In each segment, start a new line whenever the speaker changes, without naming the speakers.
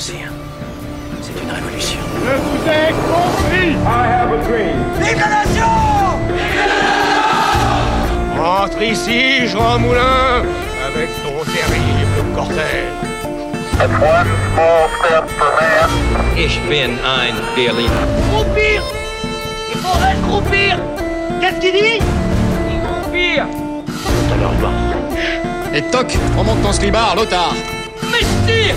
C'est une révolution.
Je vous ai compris
I have a dream.
Vive la nation
Rentre ici, Jean Moulin, avec ton terrible cortège.
One small step for man.
Ich bin ein Berliner.
Croupir Il faudrait croupir Qu'est-ce qu'il dit? Croupir
Et toc, remonte ton slibard, l'otard
Mestir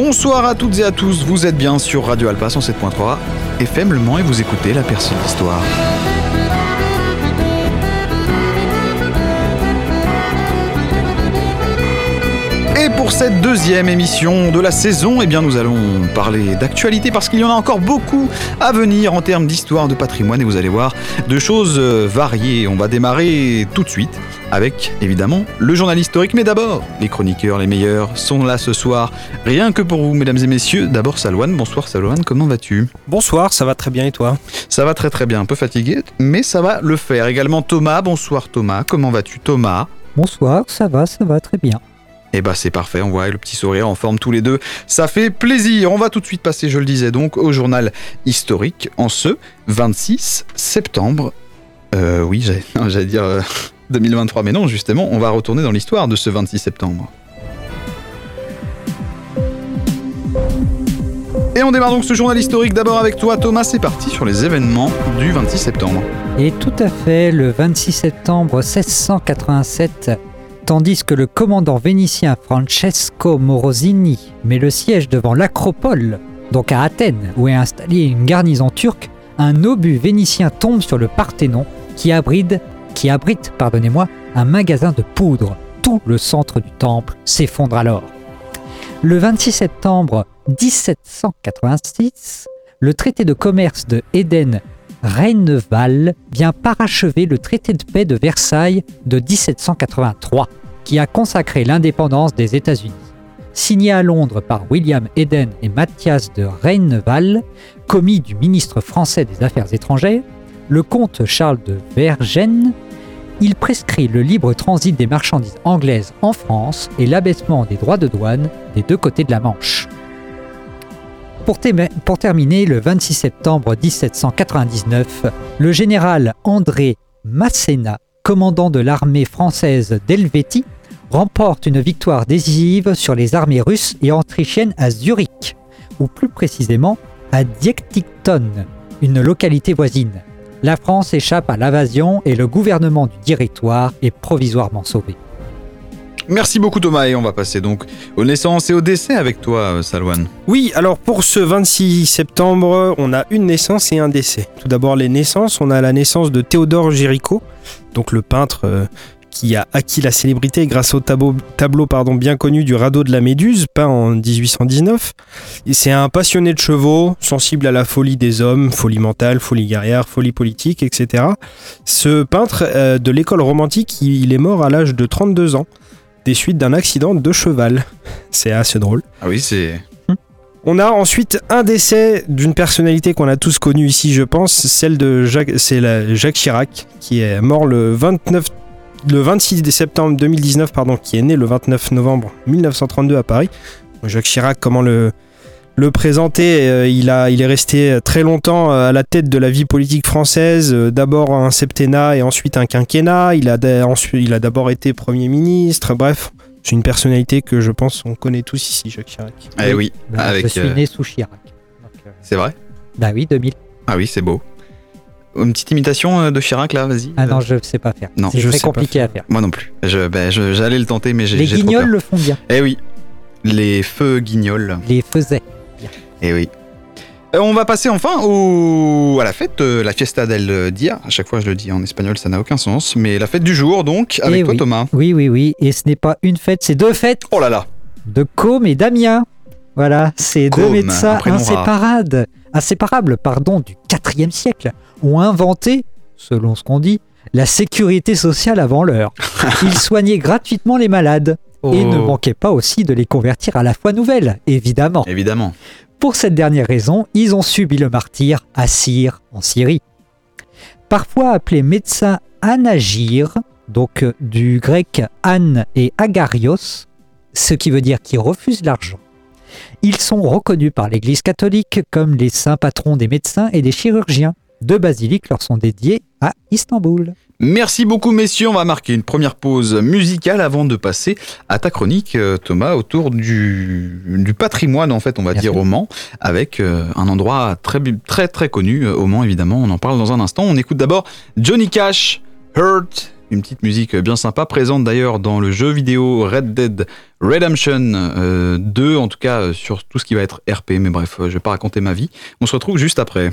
Bonsoir à toutes et à tous, vous êtes bien sur Radio Alpa 107.3 FM Le Mans et vous écoutez la percée de l'histoire. Et pour cette deuxième émission de la saison, eh bien nous allons parler d'actualité parce qu'il y en a encore beaucoup à venir en termes d'histoire, de patrimoine et vous allez voir de choses euh, variées. On va démarrer tout de suite avec évidemment le journal historique, mais d'abord les chroniqueurs les meilleurs sont là ce soir, rien que pour vous mesdames et messieurs. D'abord Salouane, bonsoir Salouane, comment vas-tu?
Bonsoir, ça va très bien et toi?
Ça va très très bien, un peu fatigué, mais ça va le faire. Également Thomas, bonsoir Thomas, comment vas-tu Thomas?
Bonsoir, ça va, ça va très bien.
Eh bah c'est parfait, on voit le petit sourire en forme tous les deux, ça fait plaisir. On va tout de suite passer, je le disais donc, au journal historique en ce 26 septembre. Euh, oui, j'allais j'allais dire euh, 2023, mais non, justement, on va retourner dans l'histoire de ce 26 septembre. Et on démarre donc ce journal historique d'abord avec toi Thomas, c'est parti sur les événements du 26 septembre.
Et tout à fait, le 26 septembre 1687, tandis que le commandant vénitien Francesco Morosini met le siège devant l'Acropole, donc à Athènes, où est installée une garnison turque, un obus vénitien tombe sur le Parthénon qui abrite, qui abrite pardonnez-moi, un magasin de poudre. Tout le centre du temple s'effondre alors. Le 26 septembre 1786, le traité de commerce de Éden Rheineval vient parachever le traité de paix de Versailles de 1783, qui a consacré l'indépendance des États-Unis. Signé à Londres par William Eden et Mathias de Rheineval, commis du ministre français des Affaires étrangères, le comte Charles de Vergennes, il prescrit le libre transit des marchandises anglaises en France et l'abaissement des droits de douane des deux côtés de la Manche. Pour, terminer, le 26 septembre 1799, le général André Masséna, commandant de l'armée française d'Helvétie, remporte une victoire décisive sur les armées russes et autrichiennes à Zurich, ou plus précisément à Diektikton, une localité voisine. La France échappe à l'invasion et le gouvernement du directoire est provisoirement sauvé.
Merci beaucoup Thomas et on va passer donc aux naissances et aux décès avec toi euh, Salouane.
Oui, alors pour ce 26 septembre, on a une naissance et un décès. Tout d'abord les naissances, on a la naissance de Théodore Géricault, donc le peintre euh, qui a acquis la célébrité grâce au tableau, tableau pardon, bien connu du radeau de la Méduse, peint en 1819. Et C'est un passionné de chevaux, sensible à la folie des hommes, folie mentale, folie guerrière, folie politique, etc. Ce peintre euh, de l'école romantique, il il est mort à l'âge de 32 ans, des suites d'un accident de cheval. C'est assez drôle.
Ah oui c'est...
On a ensuite un décès d'une personnalité qu'on a tous connue ici, je pense, celle de Jacques, c'est la- Jacques Chirac, qui est mort le 29, le 26 septembre 2019, pardon, qui est né le 29 novembre 1932 à Paris. Jacques Chirac, comment le le présenter euh, il, a, il est resté très longtemps euh, à la tête de la vie politique française, euh, d'abord un septennat et ensuite un quinquennat. Il a, ensuite, il a d'abord été Premier ministre, bref, c'est une personnalité que je pense on connaît tous ici, Jacques Chirac.
Eh oui, avec...
je suis
euh,
né sous Chirac. Euh,
C'est vrai?
Bah oui, 2000.
Ah oui c'est beau. Une petite imitation euh, de Chirac là, vas-y.
Ah non,
Euh,
je ne sais pas faire.
Non,
c'est très compliqué à faire.
Moi non plus. Je, ben, j'allais le tenter mais j'ai
Les
trop
guignols
peur.
le font bien.
Eh oui, les feux guignols.
Les faisait.
Eh oui. Euh, On va passer enfin au... à la fête, euh, la fiesta del dia. À chaque fois, je le dis en espagnol, ça n'a aucun sens. Mais la fête du jour, donc, avec
Eh
toi,
oui.
Thomas.
Oui, oui, oui. Et ce n'est pas une fête, c'est deux fêtes
Oh là là
de Com et Damien. Voilà, ces deux
un
médecins inséparables, inséparables pardon, du IVe siècle ont inventé, selon ce qu'on dit, la sécurité sociale avant l'heure. Ils soignaient gratuitement les malades et ne
Oh.
manquaient pas aussi de les convertir à la foi nouvelle, évidemment.
Évidemment.
Pour cette dernière raison, ils ont subi le martyr à Syr, en Syrie. Parfois appelés médecins anagir, donc euh, du grec an et agarios, ce qui veut dire qu'ils refusent l'argent. Ils sont reconnus par l'Église catholique comme les saints patrons des médecins et des chirurgiens. Deux basiliques leur sont dédiées à Istanbul.
Merci beaucoup, messieurs. On va marquer une première pause musicale avant de passer à ta chronique, euh, Thomas, autour du, du patrimoine, en fait, on va
Merci.
dire au Mans, avec euh, un endroit très, très, très connu euh, au Mans, évidemment. On en parle dans un instant. On écoute d'abord Johnny Cash, Hurt, une petite musique bien sympa, présente d'ailleurs dans le jeu vidéo Red Dead Redemption euh, 2, en tout cas euh, sur tout ce qui va être RP, mais bref, euh, je vais pas raconter ma vie. On se retrouve juste après.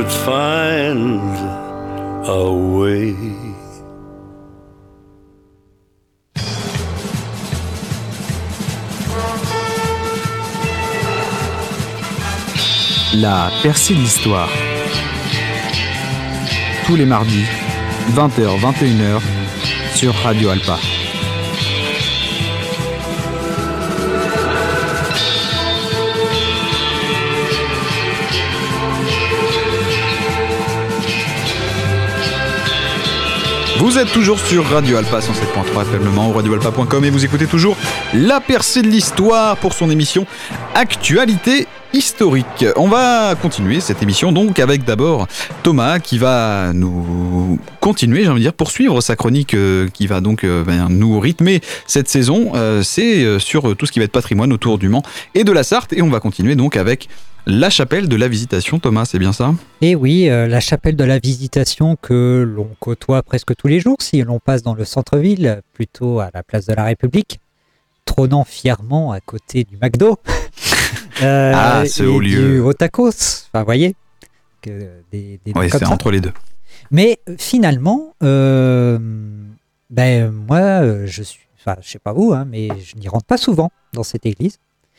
would find a way.
La percée de l'histoire. Tous les mardis, 20h, 21h, sur Radio Alpa. Vous êtes toujours sur Radio Alpa 107.3 FM Le Mans ou radioalpa.com et vous écoutez toujours La percée de l'histoire pour son émission Actualité historique. On va continuer cette émission donc avec d'abord Thomas qui va nous continuer, j'ai envie de dire, poursuivre sa chronique euh, qui va donc euh, ben, nous rythmer cette saison. Euh, C'est sur tout ce qui va être patrimoine autour du Mans et de la Sarthe et on va continuer donc avec la chapelle de la Visitation. Thomas, c'est bien ça?
Et oui, la chapelle de la Visitation que l'on côtoie presque tous les jours si l'on passe dans le centre-ville, plutôt à la place de la République, trônant fièrement à côté du McDo. Euh,
Ah, ce haut lieu.
Du tacos. Enfin, vous voyez que des, des
c'est
ça.
entre les deux.
Mais euh, finalement, euh, ben moi, je suis, enfin, je sais pas vous, hein, mais je n'y rentre pas souvent dans cette église.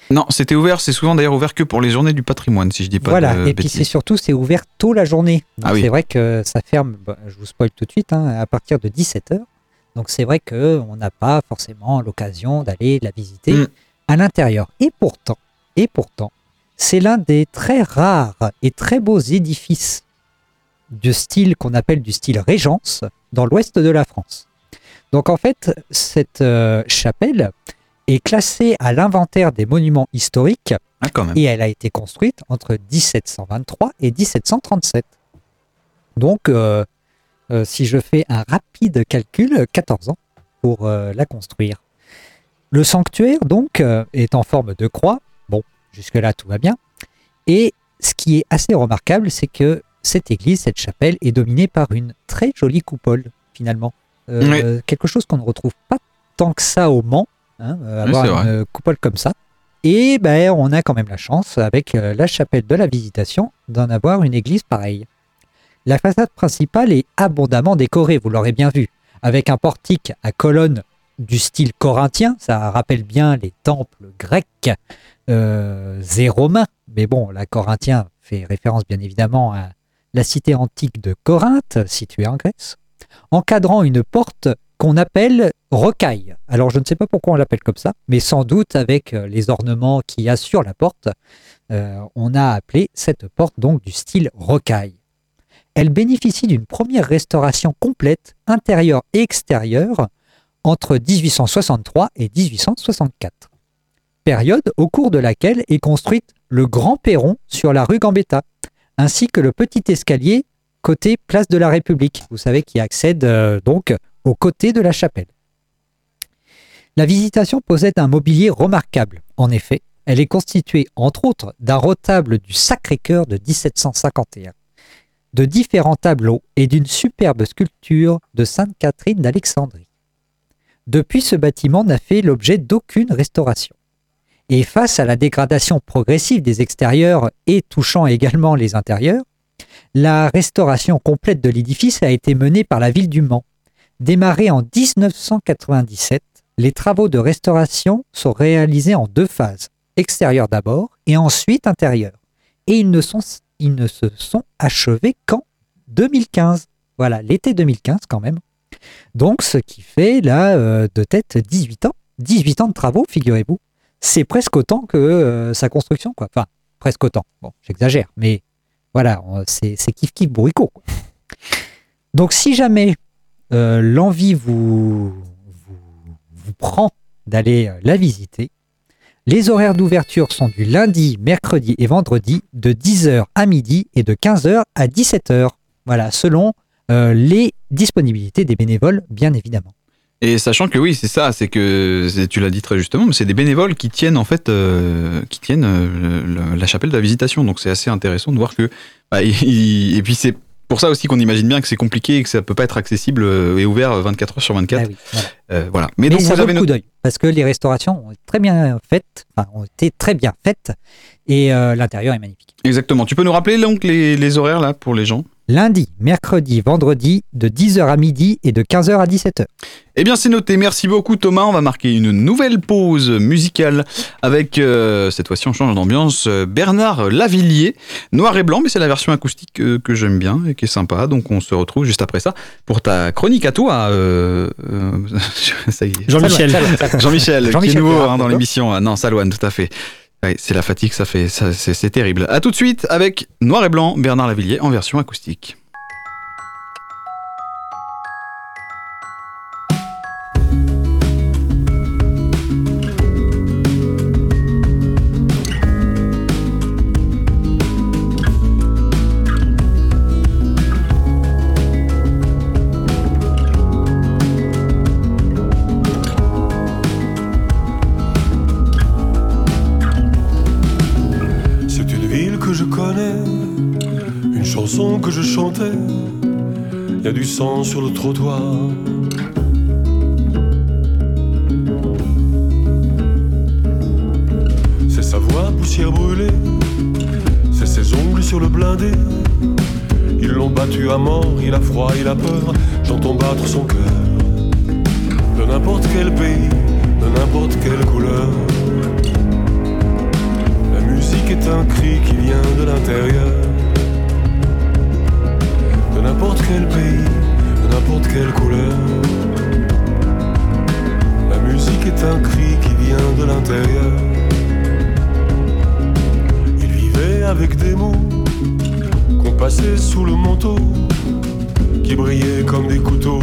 Non, c'était ouvert, c'est souvent d'ailleurs ouvert que pour les journées du patrimoine, si je dis pas
voilà.
de
Et puis c'est surtout, c'est ouvert tôt la journée. Donc
Ah oui.
c'est vrai que ça ferme. bah, je vous spoil tout de suite, hein, à partir de 17 h Donc c'est vrai que on n'a pas forcément l'occasion d'aller la visiter
Mm.
à l'intérieur. Et pourtant, et pourtant, c'est l'un des très rares et très beaux édifices de style qu'on appelle du style Régence dans l'ouest de la France. Donc en fait, cette euh, chapelle est classée à l'inventaire des monuments historiques
Ah, quand même.
et elle a été construite entre 1723 et 1737. Donc, euh, euh, si je fais un rapide calcul, 14 ans pour la construire. Le sanctuaire, donc, est en forme de croix. Jusque-là, tout va bien. Et ce qui est assez remarquable, c'est que cette église, cette chapelle, est dominée par une très jolie coupole, finalement. Euh, Quelque chose qu'on ne retrouve pas tant que ça au Mans, hein, euh,
Oui,
avoir
vrai.
une coupole comme ça. Et ben, on a quand même la chance, avec euh, la chapelle de la Visitation, d'en avoir une église pareille. La façade principale est abondamment décorée, vous l'aurez bien vu, avec un portique à colonnes du style corinthien, ça rappelle bien les temples grecs euh, et romains, mais bon, la corinthien fait référence bien évidemment à la cité antique de Corinthe, située en Grèce, encadrant une porte qu'on appelle rocaille. Alors je ne sais pas pourquoi on l'appelle comme ça, mais sans doute avec euh, les ornements qu'il y a sur la porte, euh, on a appelé cette porte donc du style rocaille. Elle bénéficie d'une première restauration complète, intérieure et extérieure, entre 1863 et 1864. Période au cours de laquelle est construite le grand perron sur la rue Gambetta, ainsi que le petit escalier côté place de la République, vous savez, qui accède euh, donc aux côtés de la chapelle. La visitation possède un mobilier remarquable. En effet, elle est constituée, entre autres, d'un retable du Sacré-Cœur de 1751, de différents tableaux et d'une superbe sculpture de Sainte Catherine d'Alexandrie. Depuis, ce bâtiment n'a fait l'objet d'aucune restauration. Et face à la dégradation progressive des extérieurs et touchant également les intérieurs, la restauration complète de l'édifice a été menée par la ville du Mans. Démarrée en 1997, les travaux de restauration sont réalisés en deux phases, extérieure d'abord et ensuite intérieure. Et ils ne, se sont achevés qu'en 2015. Voilà, l'été 2015 quand même. Donc ce qui fait là euh, de tête 18 ans. 18 ans de travaux, figurez-vous. C'est presque autant que euh, sa construction, quoi. Enfin, presque autant. Bon, j'exagère, mais voilà, c'est kiff kiff bourricot. quoi. Donc si jamais euh, l'envie vous, vous, prend d'aller euh, la visiter, les horaires d'ouverture sont du lundi, mercredi et vendredi de 10h à midi et de 15h à 17h. Voilà, selon les disponibilités des bénévoles, bien évidemment.
Et sachant que oui, c'est ça, c'est que tu l'as dit très justement, mais c'est des bénévoles qui tiennent en fait, euh, qui tiennent euh, le- la chapelle de la visitation. Donc c'est assez intéressant de voir que. bah, il- et puis c'est pour ça aussi qu'on imagine bien que c'est compliqué et que ça peut pas être accessible euh, et ouvert 24 heures sur 24.
Ah oui, voilà.
Euh, voilà. Mais,
Mais,
donc
ça
vous avez
coup d'œil, parce que les restaurations ont été très bien faites, enfin, ont été très bien faites, et l'intérieur est magnifique.
Exactement. Tu peux nous rappeler donc les, les horaires là pour les gens?
Lundi, mercredi, vendredi, de 10h à midi et de 15h à 17h.
Eh bien, c'est noté. Merci beaucoup, Thomas. On va marquer une nouvelle pause musicale avec, euh, cette fois-ci, on change d'ambiance, euh, Bernard Lavillier. Noir et blanc, mais c'est la version acoustique euh, que j'aime bien et qui est sympa. Donc, on se retrouve juste après ça pour ta chronique à toi. euh, euh, ça y est.
Jean-Michel.
Jean-Michel, qui est nouveau hein, dans l'émission. Ah, non, Salouane, tout à fait. Ouais, c'est la fatigue, ça fait, ça, c'est, terrible. À tout de suite avec Noir et blanc, Bernard Lavillier en version acoustique.
Sur le trottoir. C'est sa voix poussière brûlée, c'est ses ongles sur le blindé. Ils l'ont battu à mort, il a froid, il a peur. J'entends battre son cœur. De n'importe quel pays, de n'importe quelle couleur. La musique est un cri qui vient de l'intérieur. De n'importe quel pays, n'importe quelle couleur. La musique est un cri qui vient de l'intérieur. Il vivait avec des mots qu'on passait sous le manteau, qui brillaient comme des couteaux.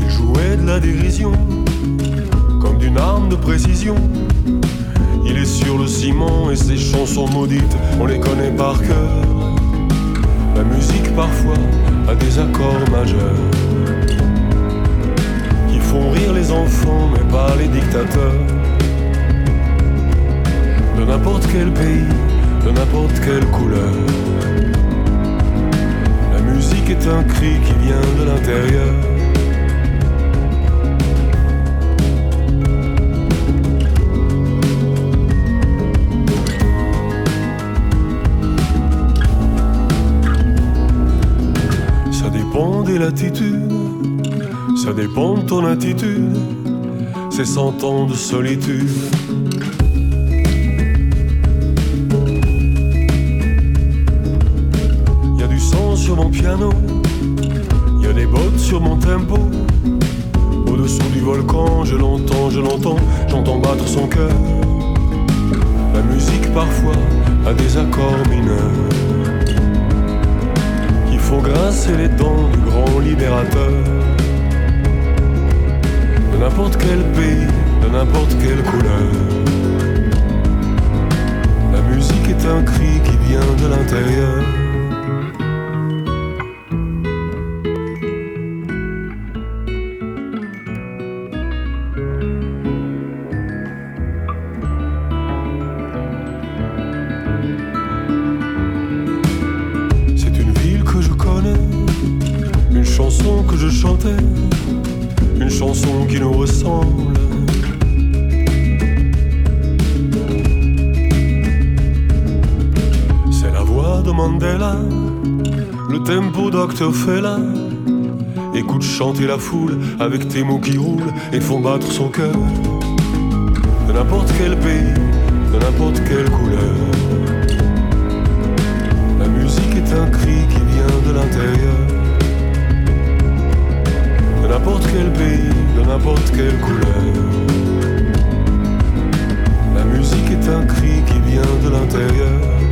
Il jouait de la dérision, comme d'une arme de précision. Il est sur le ciment et ses chansons maudites, on les connaît par cœur. La musique parfois a des accords majeurs qui font rire les enfants mais pas les dictateurs. De n'importe quel pays, de n'importe quelle couleur. La musique est un cri qui vient de l'intérieur. Latitudes, ça dépend de ton attitude, c'est cent ans de solitude. Y a du sang sur mon piano, y a des bottes sur mon tempo. Au-dessous du volcan, je l'entends, je l'entends, j'entends battre son cœur. La musique parfois a des accords mineurs font grincer les dents du grand libérateur. De n'importe quel pays, de n'importe quelle couleur. La musique est un cri qui vient de l'intérieur. Mandela, le tempo Dr. Fela. Écoute chanter la foule avec tes mots qui roulent et font battre son cœur. De n'importe quel pays, de n'importe quelle couleur. La musique est un cri qui vient de l'intérieur. De n'importe quel pays, de n'importe quelle couleur. La musique est un cri qui vient de l'intérieur.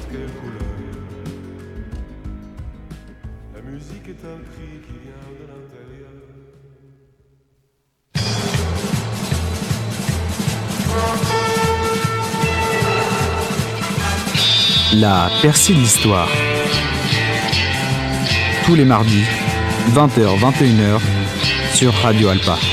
n'importe quelle couleur. La musique est un cri qui vient de l'intérieur.
La percée de l'histoire. Tous les mardis, 20h-21h, sur Radio Alpa.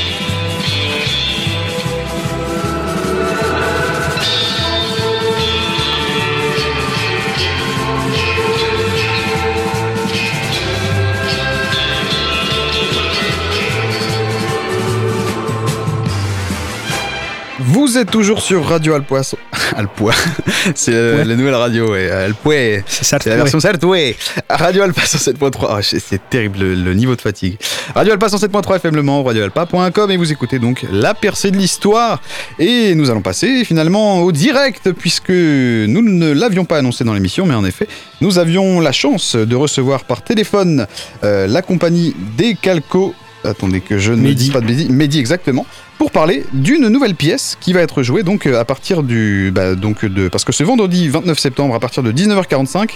Vous êtes toujours sur Radio Alpois. Alpois. C'est euh, la nouvelle radio, ouais. Alpois. C'est la version certe, ouais. Radio Alpa 107.3. Ah, c'est c'est terrible le, le niveau de fatigue. Radio Alpa 107.3 FM Le Mans, radioalpa.com et vous écoutez donc la percée de l'histoire. Et nous allons passer finalement au direct puisque nous ne l'avions pas annoncé dans l'émission, mais en effet, nous avions la chance de recevoir par téléphone euh, la compagnie Decalco. Attendez que je ne dise pas de bêtises. Mehdi, exactement. Pour parler d'une nouvelle pièce qui va être jouée donc euh, à partir du bah, donc de parce que ce vendredi 29 septembre à partir de 19h45,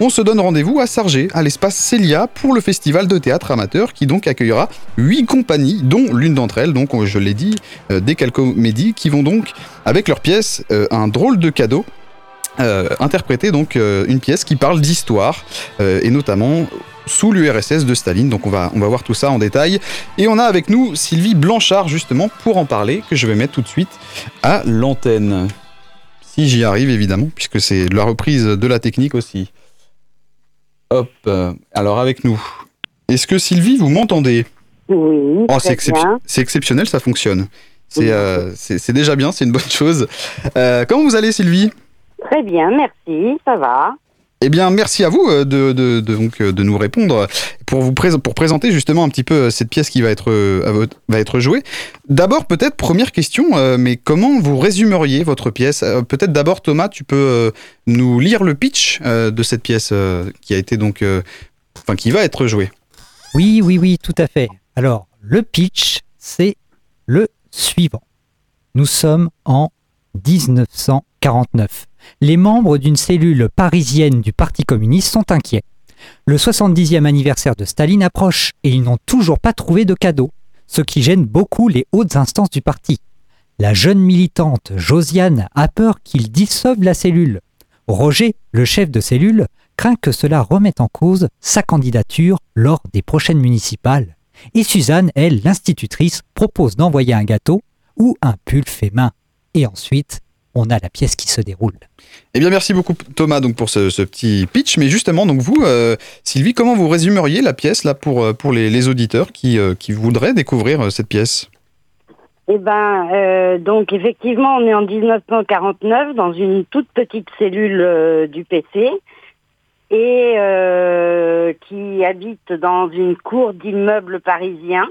on se donne rendez-vous à Sargé à l'espace Célia pour le festival de théâtre amateur qui donc accueillera huit compagnies dont l'une d'entre elles donc je l'ai dit euh, Decalco Mehdi qui vont donc avec leur pièce euh, un drôle de cadeau euh, interpréter donc euh, une pièce qui parle d'histoire euh, et notamment sous l'URSS de Staline. Donc on va, on va voir tout ça en détail. Et on a avec nous Sylvie Blanchard justement pour en parler que je vais mettre tout de suite à l'antenne. Si j'y arrive évidemment puisque c'est la reprise de la technique aussi. Hop, euh, alors avec nous. Est-ce que Sylvie vous m'entendez?
Oui,
Oh, c'est excep- exceptionnel, ça fonctionne. C'est euh, c'est déjà bien, c'est une bonne chose. Euh, comment vous allez Sylvie?
Très bien, merci, ça va.
Eh bien, merci à vous euh, de, donc, euh, de nous répondre pour vous pour présenter justement un petit peu euh, cette pièce qui va être, jouée. D'abord, peut-être, première question, mais comment vous résumeriez votre pièce? Peut-être d'abord, Thomas, tu peux nous lire le pitch de cette pièce qui a été donc. Enfin, qui va être jouée.
Oui, oui, oui, tout à fait. Alors, le pitch, c'est le suivant. Nous sommes en 1949. Les membres d'une cellule parisienne du Parti communiste sont inquiets. Le 70e anniversaire de Staline approche et ils n'ont toujours pas trouvé de cadeau, ce qui gêne beaucoup les hautes instances du parti. La jeune militante Josiane a peur qu'ils dissolvent la cellule. Roger, le chef de cellule, craint que cela remette en cause sa candidature lors des prochaines municipales. Et Suzanne, elle, l'institutrice, propose d'envoyer un gâteau ou un pull fait main. Et ensuite, on a la pièce qui se déroule.
Eh bien, merci beaucoup Thomas donc pour ce, ce petit pitch. Mais justement, donc vous, euh, Sylvie, comment vous résumeriez la pièce là pour euh, pour les, les auditeurs qui euh, qui voudraient découvrir euh, cette pièce?
Eh ben, euh, donc effectivement, on est en 1949 dans une toute petite cellule euh, du PC et euh, qui habite dans une cour d'immeuble parisien.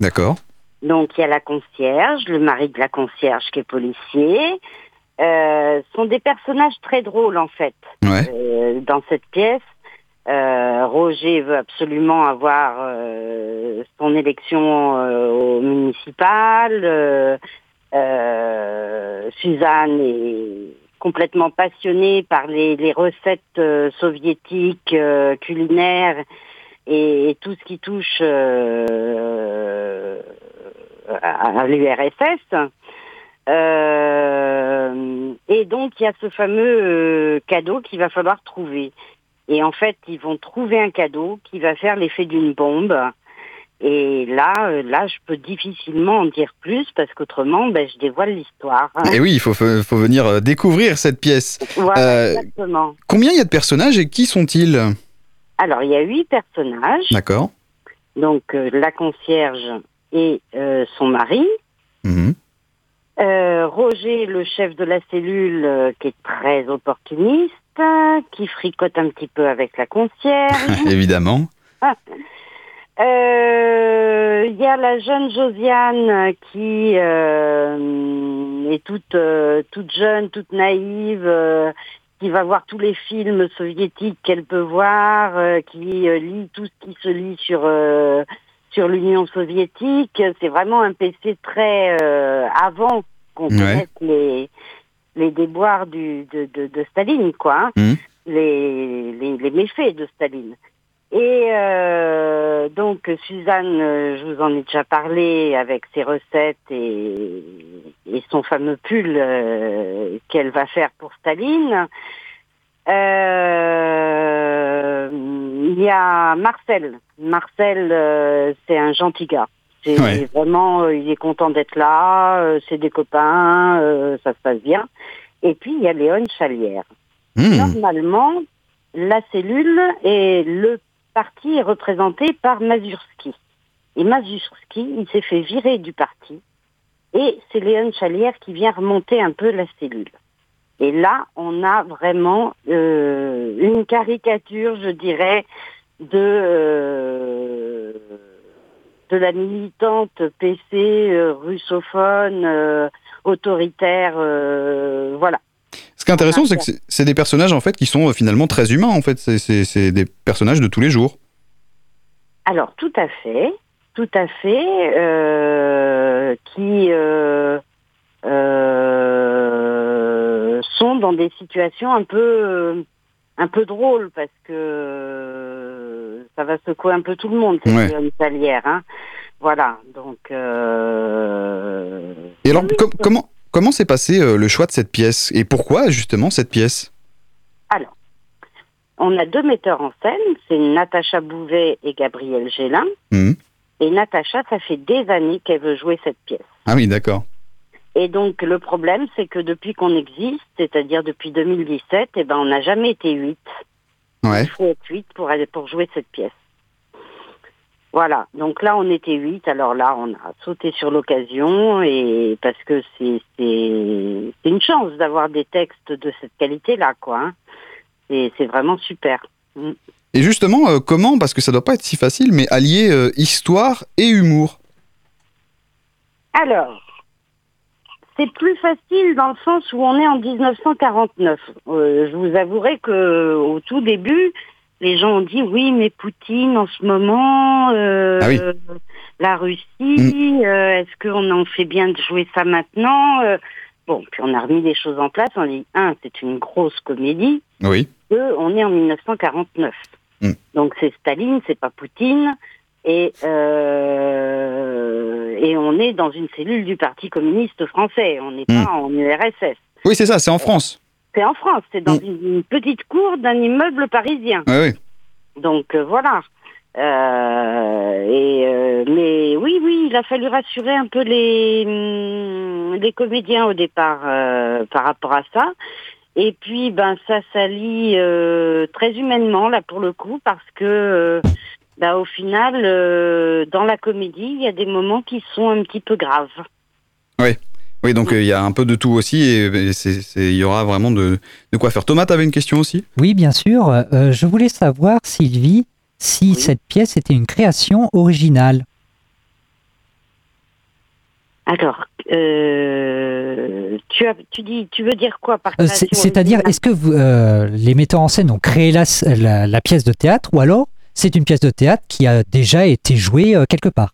D'accord.
Donc il y a la concierge, le mari de la concierge qui est policier. Euh, sont des personnages très drôles en fait euh, dans cette pièce. Euh, Roger veut absolument avoir euh, son élection euh, au municipal. Euh, euh, Suzanne est complètement passionnée par les, les recettes euh, soviétiques euh, culinaires et, et tout ce qui touche euh, à, à l'URSS. Euh, et donc il y a ce fameux euh, cadeau qu'il va falloir trouver. Et en fait, ils vont trouver un cadeau qui va faire l'effet d'une bombe. Et là, euh, là, je peux difficilement en dire plus parce qu'autrement, ben, je dévoile l'histoire.
Et oui, il faut, faut venir euh, découvrir cette pièce.
Voilà,
Euh,
exactement.
combien il y a de personnages et qui sont-ils?
Alors, il y a huit personnages.
D'accord.
Donc, euh, la concierge et euh, son mari.
Mhm.
Euh, Roger, le chef de la cellule, euh, qui est très opportuniste, euh, qui fricote un petit peu avec la concierge.
Évidemment.
Euh, Il y a la jeune Josiane qui euh, est toute, euh, toute jeune, toute naïve, euh, qui va voir tous les films soviétiques qu'elle peut voir, euh, qui euh, lit tout ce qui se lit sur, euh, sur l'Union soviétique. C'est vraiment un PC très euh, avant qu'on
Ouais.
connaisse les, les déboires du, de, de, de Staline, quoi. hein. Les, les, les méfaits de Staline. Et euh, donc Suzanne, euh, je vous en ai déjà parlé avec ses recettes et, et son fameux pull euh, qu'elle va faire pour Staline. Euh, il y a Marcel. Marcel, euh, c'est un gentil gars. C'est
Ouais.
vraiment, euh, il est content d'être là. euh, c'est des copains, euh, ça se passe bien. Et puis il y a Léon Chalière.
Hmm.
Normalement, la cellule et le parti est représenté par Mazurski. Et Mazurski, il s'est fait virer du parti. Et c'est Léon Chalière qui vient remonter un peu la cellule. Et là, on a vraiment euh, une caricature, je dirais, de, euh, de la militante PC euh, russophone, autoritaire, voilà.
Ce qui est intéressant, c'est que c'est- des personnages en fait qui sont finalement très humains en fait. C'est- des personnages de tous les jours.
Alors, tout à fait, tout à fait, qui dans des situations un peu, euh, un peu drôles parce que euh, ça va secouer un peu tout le monde cette
Ouais.
Léon Salière, hein. Voilà, donc. euh,
Et alors, com- comment comment s'est passé euh, le choix de cette pièce? Et pourquoi justement cette pièce?
Alors, on a deux metteurs en scène, c'est Natacha Bouvet et Gabriel Gélin.
Hmm.
Et Natacha, ça fait des années qu'elle veut jouer cette pièce.
Ah oui, d'accord.
Et donc le problème, c'est que depuis qu'on existe, c'est-à-dire depuis 2017, eh ben on n'a jamais été huit.
Ouais.
Il faut être huit pour aller pour jouer cette pièce. Voilà. Donc là, on était huit. Alors là, on a sauté sur l'occasion et parce que c'est une chance d'avoir des textes de cette qualité-là, quoi. hein. Et c'est vraiment super. Mm.
Et justement, euh, comment Parce que ça doit pas être si facile, mais allier euh, histoire et humour?
Alors, c'est plus facile dans le sens où on est en 1949. Euh, je vous avouerai que au tout début, les gens ont dit oui, mais Poutine en ce moment, euh,
Ah oui.
la Russie, euh, est-ce qu'on en fait bien de jouer ça maintenant Bon, puis on a remis les choses en place. On dit un, c'est une grosse comédie.
Oui.
Deux, on est en 1949.
Mm.
Donc c'est Staline, c'est pas Poutine. Et, euh, et on est dans une cellule du Parti communiste français. On n'est pas en URSS.
Oui, c'est ça, c'est en France.
C'est en France. C'est dans une, une petite cour d'un immeuble parisien.
Oui, oui.
Donc euh, voilà. Euh, et euh, mais oui, oui, il a fallu rassurer un peu les hum, les comédiens au départ euh, par rapport à ça. Et puis ben ça s'allie euh, très humainement là pour le coup parce que ben, au final euh, dans la comédie il y a des moments qui sont un petit peu graves.
Oui. Oui, donc euh, il y a un peu de tout aussi et, et c'est- c'est- il y aura vraiment de, de quoi faire. Thomas, tu avais une question aussi?
Oui, bien sûr. Euh, je voulais savoir, Sylvie, si cette pièce était une création originale.
Alors euh, tu as tu dis tu veux dire quoi par
C'est-à-dire, est-ce que vous, euh, les metteurs en scène ont créé la, la- la pièce de théâtre ou alors c'est une pièce de théâtre qui a déjà été jouée euh, quelque part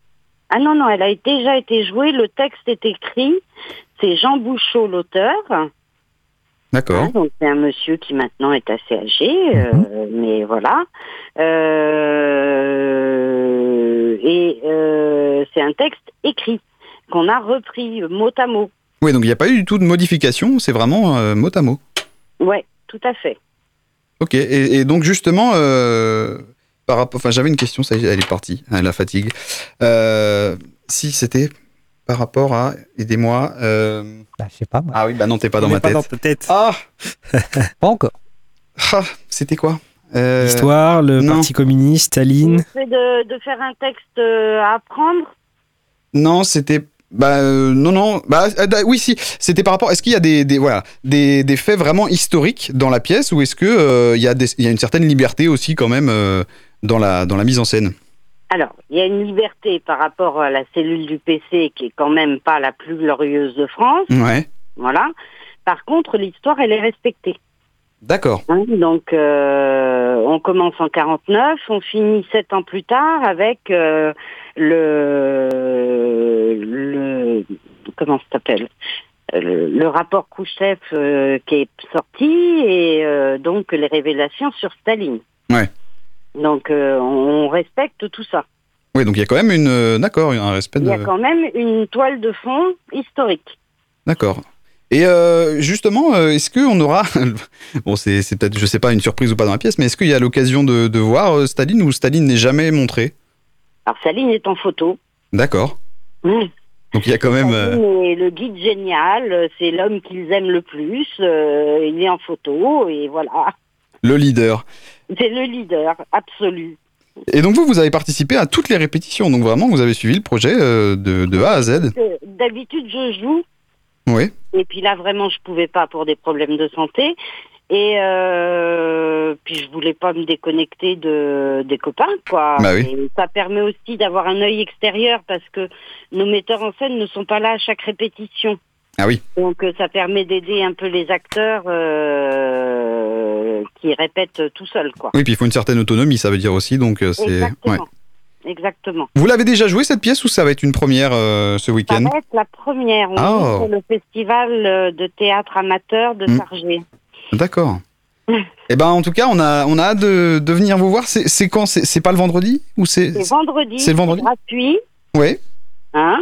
Ah non, non, elle a déjà été jouée, le texte est écrit, c'est Jean Bouchot l'auteur,
D'accord.
Hein, donc c'est un monsieur qui maintenant est assez âgé, euh, mais voilà. Euh, et euh, c'est un texte écrit qu'on a repris mot à mot.
Oui, donc il n'y a pas eu du tout de modification, c'est vraiment euh, mot à mot.
Ouais, tout à fait.
Ok, et, et donc justement, euh, par rapport, enfin j'avais une question, ça y est, elle est partie, hein, la fatigue. Euh, si c'était par rapport à, aidez-moi. Euh...
Bah, je sais pas.
Ah oui, bah non, t'es pas dans ma
pas
tête.
dans ta tête.
Ah,
Pas encore.
ah, c'était quoi? Euh,
L'histoire, le
non.
Parti communiste, Staline.
De, de faire un texte euh, à apprendre?
Non, c'était. Bah euh, non non bah euh, oui si c'était par rapport est-ce qu'il y a des, des voilà des, des faits vraiment historiques dans la pièce ou est-ce que euh, il y a des- il y a une certaine liberté aussi quand même euh, dans la dans la mise en scène
Alors, il y a une liberté par rapport à la cellule du PC qui est quand même pas la plus glorieuse de France.
ouais
Voilà. Par contre, l'histoire, elle est respectée.
d'accord
Hein, donc, euh, on commence en 49, on finit sept ans plus tard avec euh, le, le comment ça s'appelle? Euh, le, le rapport Khrouchtchev euh, qui est sorti et donc les révélations sur Staline.
ouais
Donc, euh, on respecte tout ça.
oui donc il y a quand même une euh, d'accord un respect
Il y a quand même une toile de fond historique.
d'accord Et euh, justement, euh, est-ce qu'on aura, bon c'est peut-être, je sais pas, une surprise ou pas dans la pièce, mais est-ce qu'il y a l'occasion de, de voir Staline ou Staline n'est jamais montré?
Alors Saline est en photo.
D'accord.
Mmh.
Donc il y a quand même...
est le guide génial, c'est l'homme qu'ils aiment le plus, il est en photo et voilà.
Le leader.
C'est le leader absolu.
Et donc vous, vous avez participé à toutes les répétitions, donc vraiment vous avez suivi le projet euh, de, de A à Z.
Euh, D'habitude je joue
Oui.
et puis là vraiment je pouvais pas pour des problèmes de santé et euh, puis je voulais pas me déconnecter de des copains quoi.
Bah oui.
Et ça permet aussi d'avoir un œil extérieur parce que nos metteurs en scène ne sont pas là à chaque répétition.
Ah oui.
Donc ça permet d'aider un peu les acteurs euh, qui répètent tout seuls quoi.
Oui, puis il faut une certaine autonomie, ça veut dire aussi, donc euh, c'est...
Exactement.
ouais.
Exactement.
Vous l'avez déjà joué cette pièce ou ça va être une première euh, ce
Ça
week-end
va être la première. On
Ah.
joue sur le festival euh, de théâtre amateur de
Mm.
Sargé.
D'accord. Eh ben en tout cas, on a, on a hâte de, de venir vous voir. C'est quand? C'est pas le vendredi ou c'est
C'est vendredi.
C'est le vendredi
gratuit.
Ouais.
Hein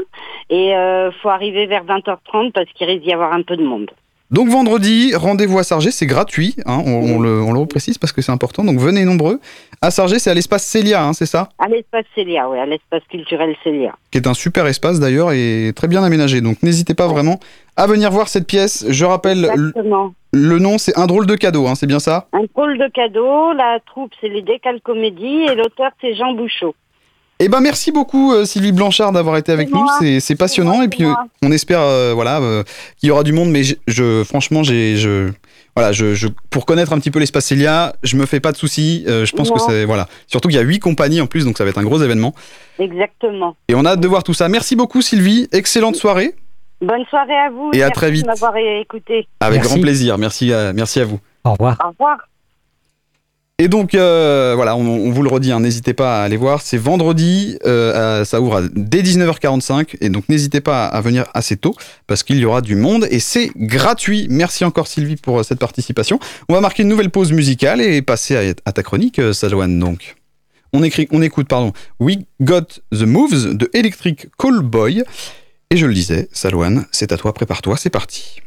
et euh, faut arriver vers 20h30 parce qu'il risque d'y avoir un peu de monde.
Donc vendredi, rendez-vous à Sargé, c'est gratuit. hein, on, on le, on le reprécise parce que c'est important. Donc venez nombreux. À Sargé, c'est à l'espace Célia, hein, c'est ça?
À l'espace Célia, oui, à l'espace culturel Célia.
Qui est un super espace d'ailleurs et très bien aménagé. Donc n'hésitez pas vraiment à venir voir cette pièce. Je rappelle, le,
Exactement.
le nom, c'est Un drôle de cadeau, hein, c'est bien ça?
Un drôle de cadeau. La troupe, c'est les Décalcomédies et l'auteur, c'est Jean Bouchot.
Eh ben merci beaucoup euh, Sylvie Blanchard d'avoir été avec nous, c'est passionnant et puis euh, on espère euh, voilà euh, qu'il y aura du monde mais je, je- franchement j'ai je voilà je, je- pour connaître un petit peu l'espace Célia, je me fais pas de soucis, euh, je pense que c'est voilà, surtout qu'il y a huit compagnies en plus donc ça va être un gros événement
Exactement.
et on a hâte de voir tout ça. Merci beaucoup Sylvie, excellente soirée
Bonne soirée à vous.
Et à très vite.
de m'avoir écouté.
avec
Merci.
grand plaisir. Merci à, merci à vous.
Au revoir.
Au revoir.
Et donc euh, voilà, on, vous le redit, hein, n'hésitez pas à aller voir. C'est vendredi, euh, ça ouvre dès 19h45 et donc n'hésitez pas à venir assez tôt parce qu'il y aura du monde et c'est gratuit. Merci encore Sylvie pour euh, cette participation. On va marquer une nouvelle pause musicale et passer à, ta chronique, Sajoane. Donc, on, écrit, on écoute pardon, We Got the Moves de Electric Callboy. Et je le disais, Salouane, c'est à toi, prépare-toi, c'est parti.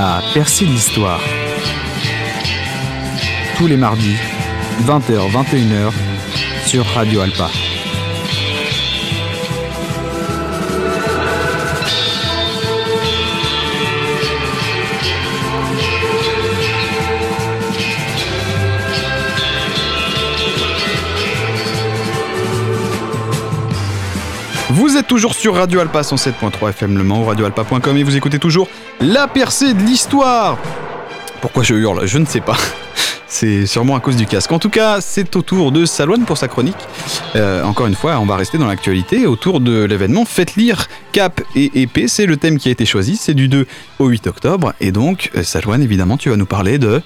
La percée l'histoire. Tous les mardis, 20h-21h, sur Radio Alpa.
Vous êtes toujours sur Radio Alpa 107.3 FM Le Mans, radioalpa.com et vous écoutez toujours La percée de l'histoire. Pourquoi je hurle? Je ne sais pas. C'est sûrement à cause du casque. En tout cas, c'est au tour de Salouane pour sa chronique. Euh, encore une fois, on va rester dans l'actualité autour de l'événement Faites lire Cap et épée. C'est le thème qui a été choisi. C'est du 2 au 8 octobre. Et donc, euh, Salouane, évidemment, tu vas nous parler de.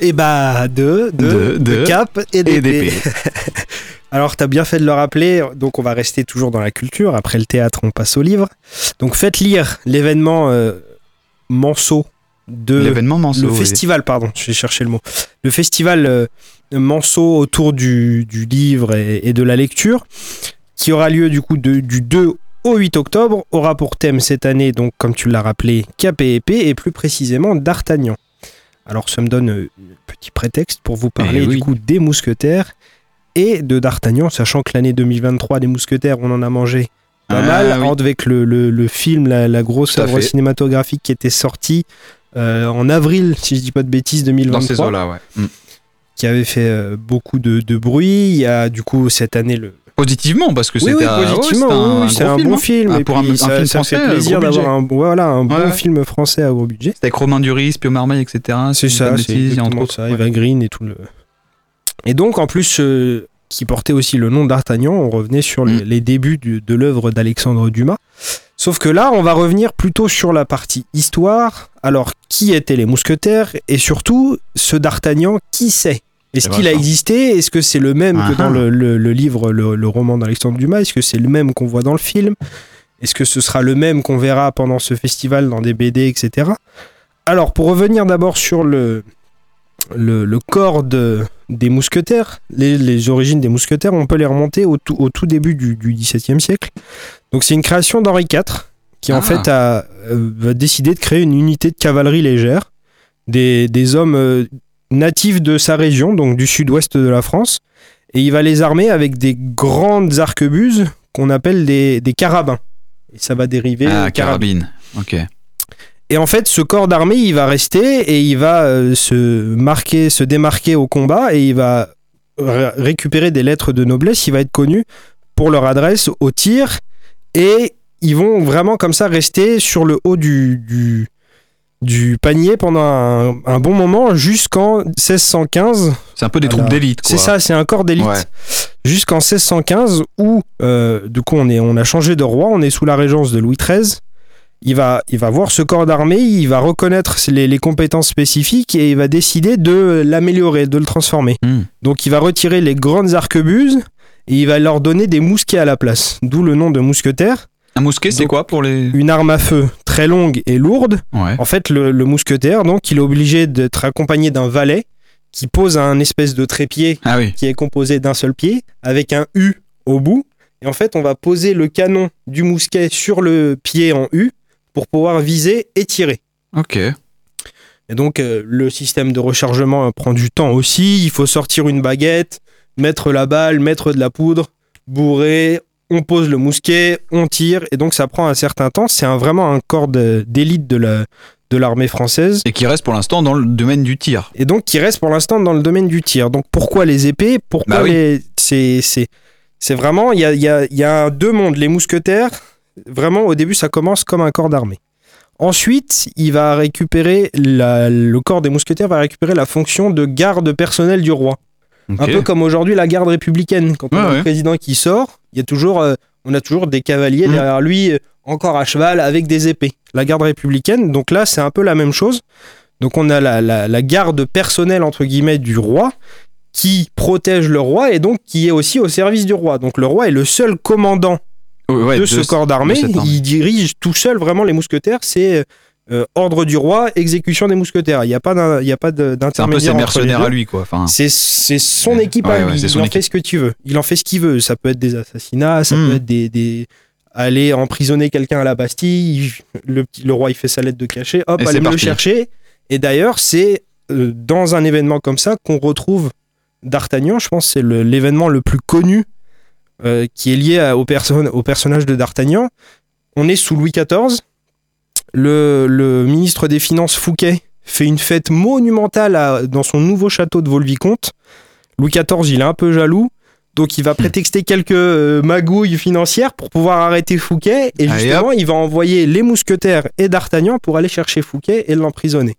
Et bah, de, de,
De-
de
de-
cap et d'épée. Alors, t'as bien fait de le rappeler. Donc, on va rester toujours dans la culture. Après le théâtre, on passe au livre. Donc, faites lire l'événement euh, Manceau de.
L'événement Manceau,
Le
oui.
festival, pardon, j'ai cherché le mot. Le festival euh, Manceau autour du, du livre et, et de la lecture, qui aura lieu du coup de- du 2 au 8 octobre, aura pour thème cette année, donc comme tu l'as rappelé, Cap et épée, et plus précisément D'Artagnan. Alors ça me donne euh, un petit prétexte pour vous parler
Eh oui.
du coup des mousquetaires et de D'Artagnan, sachant que l'année 2023 des mousquetaires, on en a mangé pas
Ah,
mal,
oui.
avec le, le- le film, la, la grosse œuvre cinématographique qui était sortie euh, en avril, si je dis pas de bêtises, 2023
Dans ces eaux-là, ouais. Mm.
qui avait fait euh, beaucoup de, de bruit. Il y a du coup cette année le.
Positivement, parce que c'était
oui,
un-
positivement, oui,
film,
bon film. Et
pour un, un
ça,
film
ça
français,
fait plaisir d'avoir un, voilà, un bon
Ouais.
film français à gros budget.
C'était avec Romain Duris, Pio Marmaille, etc.
C'est ça, c'est
entre autres.
ça. Eva Green et tout le. Et donc en plus, euh, qui portait aussi le nom d'Artagnan, on revenait sur les,
Mm.
les débuts du- de l'œuvre d'Alexandre Dumas. Sauf que là, on va revenir plutôt sur la partie histoire. Alors, qui étaient les mousquetaires? Et surtout, ce d'Artagnan, qui c'est? Est-ce
C'est
qu'il a existé? Est-ce que c'est le même que
Ah
dans
ah.
le, le- le livre, le, le roman d'Alexandre Dumas? Est-ce que c'est le même qu'on voit dans le film? Est-ce que ce sera le même qu'on verra pendant ce festival dans des BD, etc. Alors, pour revenir d'abord sur le, le, corps de- des mousquetaires, les, les origines des mousquetaires, on peut les remonter au tout, au tout début du, du XVIIe siècle. Donc, c'est une création d'Henri IV qui, en
Ah.
fait, a euh, va décider de créer une unité de cavalerie légère, des, des hommes euh, natifs de sa région, donc du sud-ouest de la France, et il va les armer avec des grandes arquebuses qu'on appelle des, des carabins. Et ça va dériver
Ah,
carabine.
Ok.
Et en fait, ce corps d'armée, il va rester et il va euh, se marquer, se démarquer au combat et il va ré- récupérer des lettres de noblesse. Il va être connu pour leur adresse au tir et ils vont vraiment comme ça rester sur le haut du, du, du panier pendant un, un bon moment jusqu'en 1615.
C'est un peu des
Voilà.
troupes d'élite.
C'est ça, c'est un corps d'élite.
Ouais.
Jusqu'en 1615 où, euh, du coup, on, est, on a changé de roi, on est sous la régence de Louis XIII. Il va, il va voir ce corps d'armée, il va reconnaître les, les compétences spécifiques et il va décider de l'améliorer, de le transformer.
Hmm.
Donc il va retirer les grandes arquebuses et il va leur donner des mousquets à la place. D'où le nom de mousquetaire.
Un mousquet, c'est quoi pour les.
Une arme à feu très longue et lourde.
Ouais.
En fait, le, le mousquetaire, donc, il est obligé d'être accompagné d'un valet qui pose un espèce de trépied
Ah oui.
qui est composé d'un seul pied avec un U au bout. Et en fait, on va poser le canon du mousquet sur le pied en U pour pouvoir viser et tirer.
Ok.
Et donc, euh, le système de rechargement euh, prend du temps aussi. Il faut sortir une baguette, mettre la balle, mettre de la poudre, bourrer. On pose le mousquet, on tire. Et donc, ça prend un certain temps. C'est un- vraiment un corps d'élite de la de l'armée française.
Et qui reste pour l'instant dans le domaine du tir.
Et donc, qui reste pour l'instant dans le domaine du tir. Donc, pourquoi les épées? Pourquoi
Bah oui.
les. C'est, c'est, c'est vraiment. Il y a, y, a, y a deux mondes. Les mousquetaires, Vraiment, au début, ça commence comme un corps d'armée. Ensuite, il va récupérer la- le corps des mousquetaires va récupérer la fonction de garde personnelle du roi. Un peu comme aujourd'hui la garde républicaine. Quand on
Ouais,
a
ouais.
le président qui sort, il y a toujours, euh, on a toujours des cavaliers
Mm.
derrière lui, euh, encore à cheval avec des épées. La garde républicaine, donc là, c'est un peu la même chose. Donc on a la, la- la garde personnelle entre guillemets du roi qui protège le roi et donc qui est aussi au service du roi. Donc le roi est le seul commandant
Ouais,
de
de
ce corps d'armée. Il dirige tout seul vraiment les mousquetaires. C'est euh, ordre du roi, exécution des mousquetaires. Il n'y a pas d'in- il y a pas de-
C'est un peu
d'intermédiaire.
ses mercenaires à lui, quoi. Enfin,
C'est son équipe
Ouais,
à lui. il en
équipe.
fait ce que tu veux. Il en fait ce qu'il veut. Ça peut être des assassinats, ça
Hmm.
peut être des, des- aller emprisonner quelqu'un à la Bastille. Le, roi il fait sa lettre de cachet. Hop,
Et
allez me le chercher. Et d'ailleurs, c'est euh, dans un événement comme ça qu'on retrouve D'Artagnan. Je pense que c'est le- l'événement le plus connu euh, qui est lié à- au, perso- au personnage de D'Artagnan. On est sous Louis XIV. Le, le ministre des Finances Fouquet fait une fête monumentale à- dans son nouveau château de Vaux-le-Vicomte. Louis XIV, il est un peu jaloux. Donc il va prétexter quelques euh, magouilles financières pour pouvoir arrêter Fouquet. Et justement, il va envoyer les mousquetaires et D'Artagnan pour aller chercher Fouquet et l'emprisonner.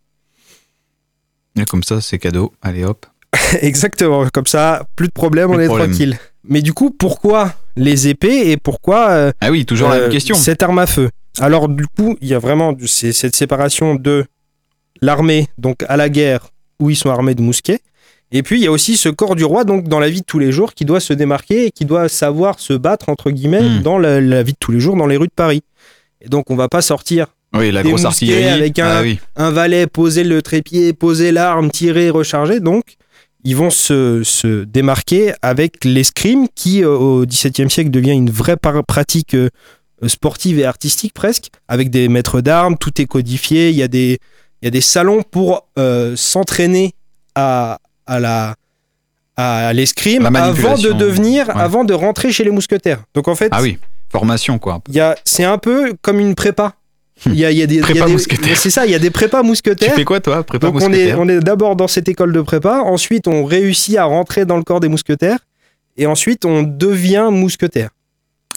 et comme ça, c'est cadeau. Allez, hop.
Exactement, comme ça, plus de problème,
Plus
on
de
est
problème.
tranquille. Mais du coup, pourquoi les épées et pourquoi euh,
Ah oui, toujours la
euh,
même question.
cette arme à feu? Alors du coup, il y a vraiment du- cette séparation de l'armée, donc à la guerre, où ils sont armés de mousquets, et puis il y a aussi ce corps du roi, donc dans la vie de tous les jours, qui doit se démarquer et qui doit savoir se battre, entre guillemets,
Hmm.
dans la, la vie de tous les jours, dans les rues de Paris. Et donc on va pas sortir
Oui, la
des
grosse
mousquets
artillerie.
avec un,
Ah oui.
un valet, poser le trépied, poser l'arme, tirer, recharger. Donc, ils vont se, se démarquer avec l'escrime qui, euh, au XVIIe siècle, devient une vraie pratique euh, sportive et artistique presque, avec des maîtres d'armes, tout est codifié. Il y a des, il y a des salons pour euh, s'entraîner à, à la à l'escrime avant de devenir,
Ouais.
avant de rentrer chez les mousquetaires. Donc en fait,
Ah oui, formation, quoi.
il y c'est un peu comme une prépa. Il y a, il y a des,
Prépa
des-
mousquetaire.
C'est ça, il y a des prépas
Tu
mousquetaires.
fais quoi, toi Prépa
Donc on est, on est d'abord dans cette école de prépa, ensuite on réussit à rentrer dans le corps des mousquetaires, et ensuite on devient mousquetaire.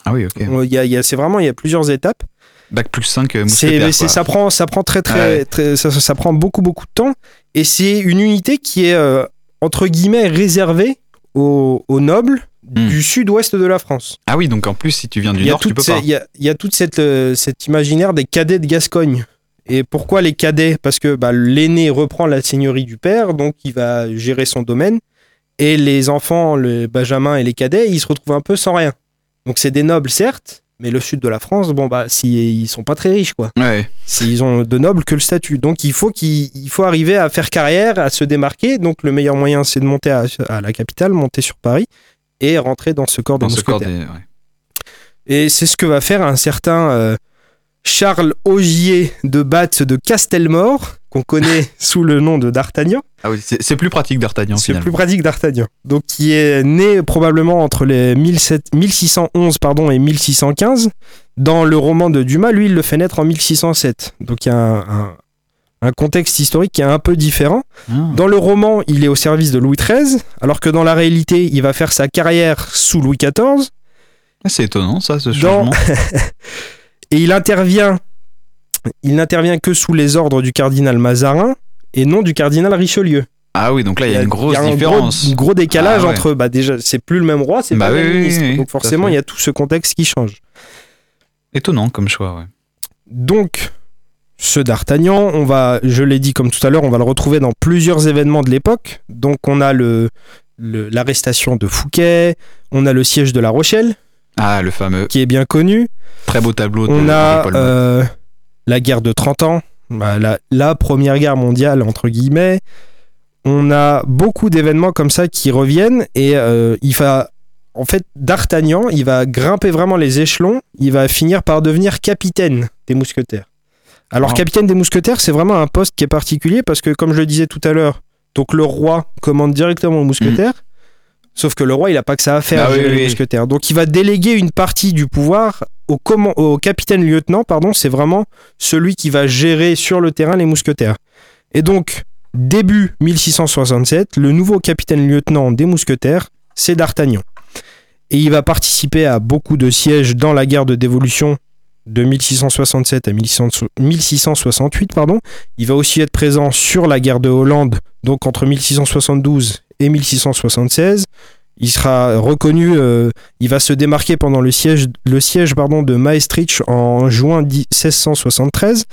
Ah oui, ok.
On- il y a- il y a- C'est vraiment, il y a plusieurs étapes.
Bac plus 5
C'est,
mousquetaires.
c'est- ça, prend, ça prend très très,
Ouais.
très- ça, ça prend beaucoup beaucoup de temps, et c'est une unité qui est euh, entre guillemets réservée aux, aux nobles
Hmm.
du sud-ouest de la France.
Ah oui, donc en plus, si tu viens du Nord, tu peux
ces-
pas.
Il y a, y a toute cette, euh, cet imaginaire des cadets de Gascogne. Et pourquoi les cadets? Parce que bah, l'aîné reprend la seigneurie du père, donc il va gérer son domaine. Et les enfants, le Benjamin et les cadets, ils se retrouvent un peu sans rien. Donc c'est des nobles, certes, mais le sud de la France, bon, bah, si, ils sont pas très riches, quoi.
Ouais.
Si ils ont de nobles que le statut. Donc il faut, qu'il il faut arriver à faire carrière, à se démarquer. Donc le meilleur moyen, c'est de monter à, à la capitale, monter sur Paris et rentrer dans ce corps de
Dans ce corps des. ouais.
Et c'est ce que va faire un certain euh, Charles Augier de Batte de Castelmore, qu'on connaît sous le nom de D'Artagnan.
Ah oui, c'est plus pratique d'Artagnan,
C'est plus pratique d'Artagnan. Donc, qui est né probablement entre les 1700 1611 pardon, et 1615. Dans le roman de Dumas, lui, il le fait naître en 1607. Donc, il y a un, un- un contexte historique qui est un peu différent.
Ah.
Dans le roman, il est au service de Louis XIII, alors que dans la réalité, il va faire sa carrière sous Louis XIV.
Ah, C'est étonnant, ça, ce
Dans-
changement.
Et il intervient, il n'intervient que sous les ordres du cardinal Mazarin et non du cardinal Richelieu.
Ah oui, donc là, il y a une grosse
un gros-
différence.
un gros décalage
Ah ouais.
entre, bah déjà, c'est plus le même roi, c'est
Bah
pas le même
oui,
ministre.
oui,
Donc forcément, il y a tout ce contexte qui change.
Étonnant comme choix, ouais.
Donc, ce d'Artagnan, on va, je l'ai dit comme tout à l'heure, on va le retrouver dans plusieurs événements de l'époque. Donc, on a le l'arrestation de Fouquet, on a le siège de La Rochelle,
Ah, le fameux.
qui est bien connu.
Très beau tableau de
On a euh, la guerre de 30 ans, bah, la, la première guerre mondiale, entre guillemets. On a beaucoup d'événements comme ça qui reviennent et euh, il va. En fait, D'Artagnan, il va grimper vraiment les échelons. Il va finir par devenir capitaine des mousquetaires. Alors, capitaine des mousquetaires, c'est vraiment un poste qui est particulier parce que, comme je le disais tout à l'heure, donc le roi commande directement aux mousquetaires. Sauf que le roi, il n'a pas que ça à faire,
Ah oui, oui,
les
oui.
mousquetaires. Donc, il va déléguer une partie du pouvoir au, au capitaine-lieutenant, pardon, c'est vraiment celui qui va gérer sur le terrain les mousquetaires. Et donc, début 1667, le nouveau capitaine-lieutenant des mousquetaires, c'est D'Artagnan. Et il va participer à beaucoup de sièges dans la guerre de dévolution de 1667 à 1600 1668. Pardon. Il va aussi être présent sur la guerre de Hollande, donc entre 1672 et 1676. Il sera reconnu, euh, il va se démarquer pendant le siège, le siège pardon, de Maastricht en juin 10 1673,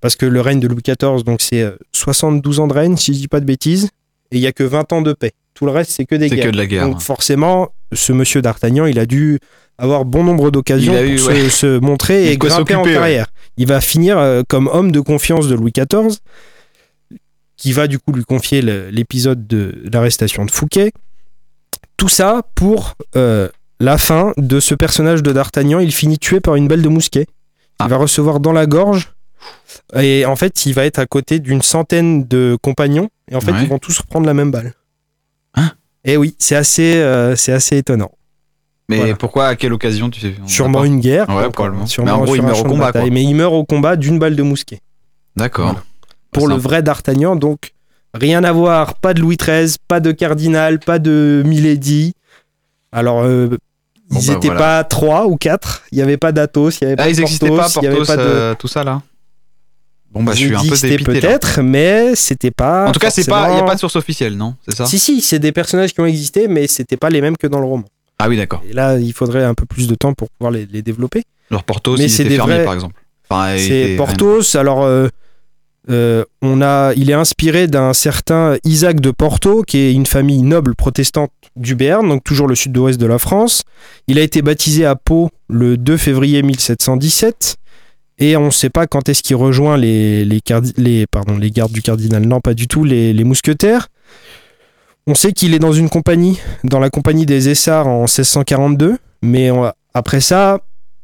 parce que le règne de Louis XIV, donc c'est euh, 72 ans de règne, si je dis pas de bêtises, et il y a que 20 ans de paix. Tout le reste, c'est que des guerres.
que de la guerre.
Donc forcément, ce monsieur d'Artagnan, il a dû avoir bon nombre d'occasions pour
eu,
se,
ouais.
se montrer
Il
et grimper en
ouais.
carrière. Il va finir euh, comme homme de confiance de Louis XIV, qui va du coup lui confier l'épisode de l'arrestation de Fouquet. Tout ça pour euh, la fin de ce personnage de D'Artagnan. Il finit tué par une balle de mousquet.
Ah.
Il va recevoir dans la gorge. Et en fait, il va être à côté d'une centaine de compagnons. Et en fait,
Ouais.
ils vont tous reprendre la même balle.
Hein?
Et oui, c'est assez, euh, c'est assez étonnant.
Mais
Voilà.
pourquoi, à quelle occasion tu sais
Sûrement une guerre.
Ouais,
donc,
probablement.
sûrement
Mais en gros, il meurt au combat, quoi.
Mais il meurt au combat d'une balle de mousquet.
D'accord.
Voilà. Pour le vrai d'Artagnan, donc rien à voir, pas de Louis XIII, pas de cardinal, pas de Milady. Alors, euh,
Bon,
ils
bah,
étaient
voilà.
pas trois ou quatre. Il y avait pas d'Athos, il y avait pas
Ah,
de
ils n'existaient pas,
Porthos, il y avait pas de.
euh, tout ça là Bon, bah, je suis un peu dépité.
peut-être, mais c'était pas.
En tout cas, c'est pas, il n'y a pas de source officielle, non C'est ça
Si, si, c'est des personnages qui ont existé, mais c'était pas les mêmes que dans le roman.
Ah oui, d'accord.
Et là, il faudrait un peu plus de temps pour pouvoir les, les développer.
Leur Porthos,
Mais
il
c'est
était fermier,
vrais-
par exemple. Enfin,
C'est Porthos. Alors, euh, euh, on a, il est inspiré d'un certain Isaac de Porto, qui est une famille noble protestante du Béarn, donc toujours le sud-ouest de la France. Il a été baptisé à Pau le 2 février 1717. Et on ne sait pas quand est-ce qu'il rejoint les, les, cardi- les, pardon, les gardes du cardinal. Non, pas du tout, les, les mousquetaires. On sait qu'il est dans une compagnie, dans la compagnie des Essarts en 1642. Mais on- après ça,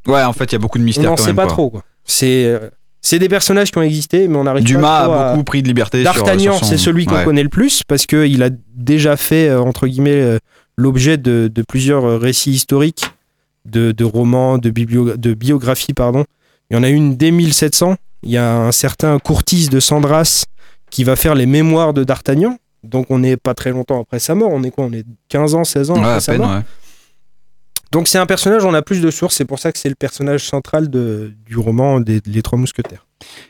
Ouais, en fait, il y a beaucoup de
on
mystères
n'en
quand
sait pas
quoi.
trop. C'est euh, c'est des personnages qui ont existé, mais on n'arrive pas
Dumas a
à-
beaucoup pris de liberté.
D'Artagnan,
son-
c'est celui qu'on
ouais.
connaît le plus parce qu'il a déjà fait, euh, entre guillemets, euh, l'objet de, de plusieurs euh, récits historiques, de, de romans, de, biblio- de biographies, pardon. Il y en a une dès 1700. Il y a un certain Courtis de Sandras qui va faire les mémoires de D'Artagnan. Donc on n'est pas très longtemps après sa mort. On est quoi? On est 15 ans, 16 ans
Ouais,
après
à
sa
peine,
mort.
ouais.
Donc c'est un personnage, on a plus de sources. C'est pour ça que c'est le personnage central de, du roman des Les Trois Mousquetaires.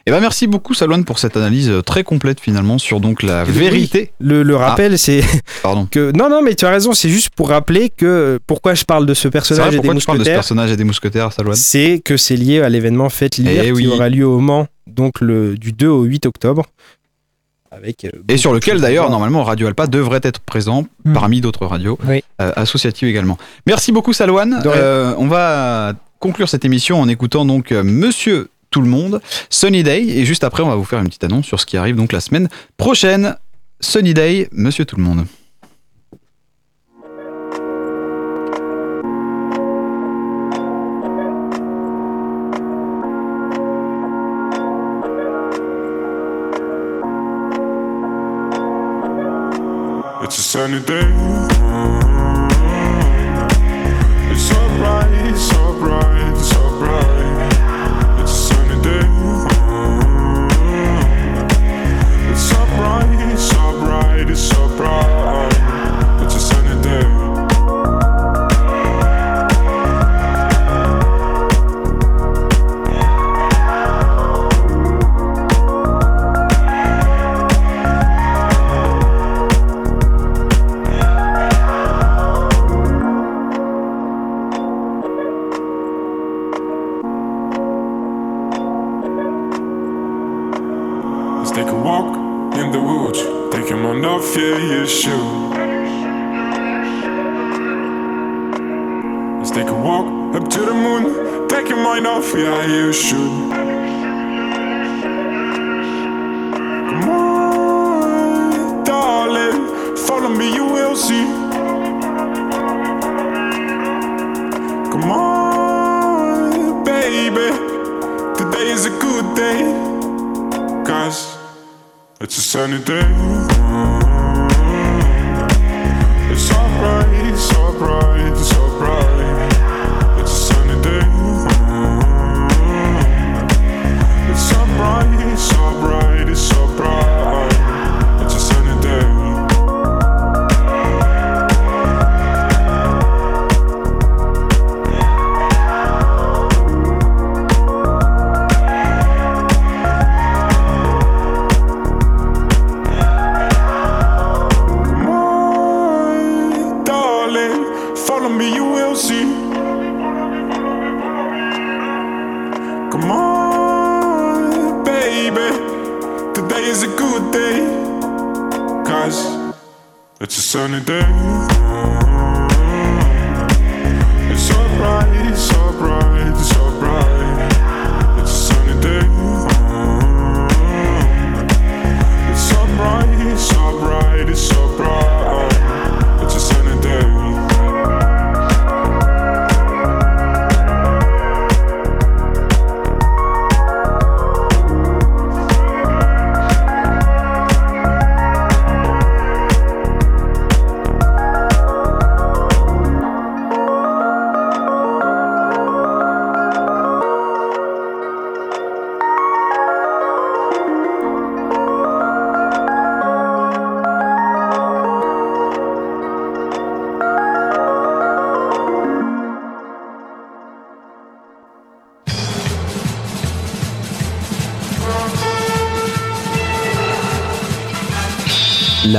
Eh ben, merci beaucoup, Salouane, pour cette analyse euh, très complète finalement sur donc la vérité.
Le, le rappel, c'est
Pardon.
que non, non, mais tu as raison. C'est juste pour rappeler que pourquoi je parle de ce personnage
vrai,
et des
parles de ce
mousquetaires,
personnage et des mousquetaires, Salouane
c'est que c'est lié à l'événement Fête l'hiver
Eh
qui
oui.
aura lieu au Mans, donc le du 2 au 8 octobre. Avec, euh,
Et sur lequel d'ailleurs, normalement, Radio Alpa devrait être présent
Hmm.
parmi d'autres radios
Oui.
euh, associatives également. Merci beaucoup, Salouane. Euh, on va conclure cette émission en écoutant donc Monsieur Tout le Monde, Sunny Day, et juste après, on va vous faire une petite annonce sur ce qui arrive donc la semaine prochaine. Sunny Day, Monsieur Tout le Monde.
Sunny day.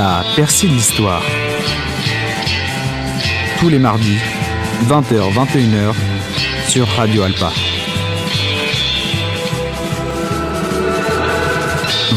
La percée de l'histoire. Tous les mardis, 20h-21h, sur Radio Alpa.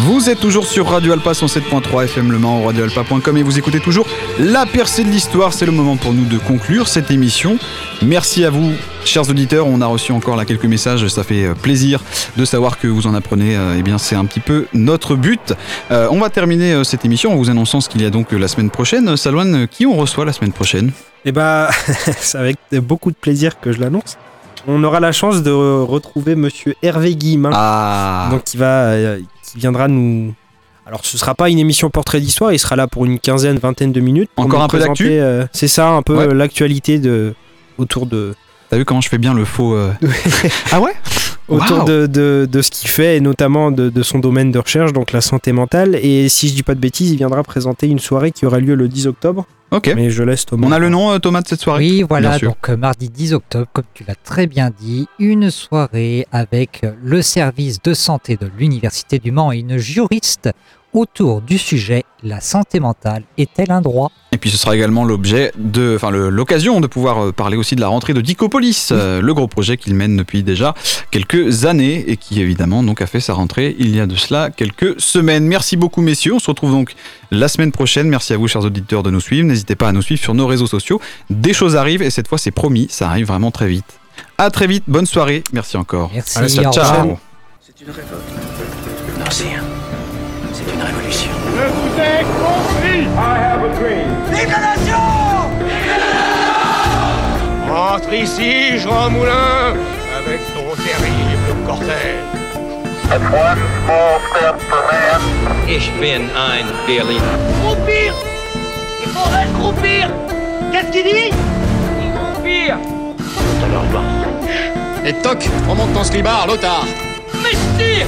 Vous êtes toujours sur Radio Alpa 107.3 FM Le Mans, radioalpa.com et vous écoutez toujours La percée de l'histoire. C'est le moment pour nous de conclure cette émission. Merci à vous, chers auditeurs. On a reçu encore là quelques messages. Ça fait euh, plaisir de savoir que vous en apprenez. Euh, Eh bien, c'est un petit peu notre but. Euh, on va terminer euh, cette émission en vous annonçant ce qu'il y a donc la semaine prochaine. Salouane, qui on reçoit la semaine prochaine?
Et bah, c'est avec beaucoup de plaisir que je l'annonce. On aura la chance de re- retrouver monsieur Hervé Guillemin.
Ah.
Donc, qui, va, euh, qui viendra nous. Alors, ce sera pas une émission portrait d'histoire, il sera là pour une quinzaine, vingtaine de minutes. pour
Encore un peu d'actu?
présenter, euh, C'est ça, un peu
Ouais.
l'actualité de autour de.
T'as vu comment je fais bien le faux euh Ah ouais?
Autour de, de, de ce qu'il fait et notamment de, de son domaine de recherche, donc la santé mentale. Et si je dis pas de bêtises, il viendra présenter une soirée qui aura lieu le 10 octobre.
Ok.
Mais je laisse Thomas.
On a le nom, euh, Thomas, de cette soirée
Oui, voilà, donc euh, mardi 10 octobre, comme tu l'as très bien dit, une soirée avec euh, le service de santé de l'Université du Mans et une juriste autour du sujet La santé mentale est-elle un droit?
Et puis ce sera également l'objet de, enfin l'occasion de pouvoir euh, parler aussi de la rentrée de Dicopolis, euh, le gros projet qu'il mène depuis déjà quelques années et qui évidemment donc a fait sa rentrée il y a de cela quelques semaines. Merci beaucoup messieurs, on se retrouve donc la semaine prochaine. Merci à vous chers auditeurs de nous suivre. N'hésitez pas à nous suivre sur nos réseaux sociaux. Des choses arrivent et cette fois c'est promis, ça arrive vraiment très vite. À très vite, bonne soirée, merci encore.
Merci,
Allez, ciao.
C'est une révolte. Non,
Je ai compris I have a dream.
Vive la nation
Entre ici, Jean Moulin, avec ton terrible cortège.
That's one small step for man.
Ich bin ein Berliner.
Croupir Il faudrait croupir Qu'est-ce qu'il dit? Il croupir
De leur revanche.
Et toc, remonte ton slibard, Lothar
Mais tire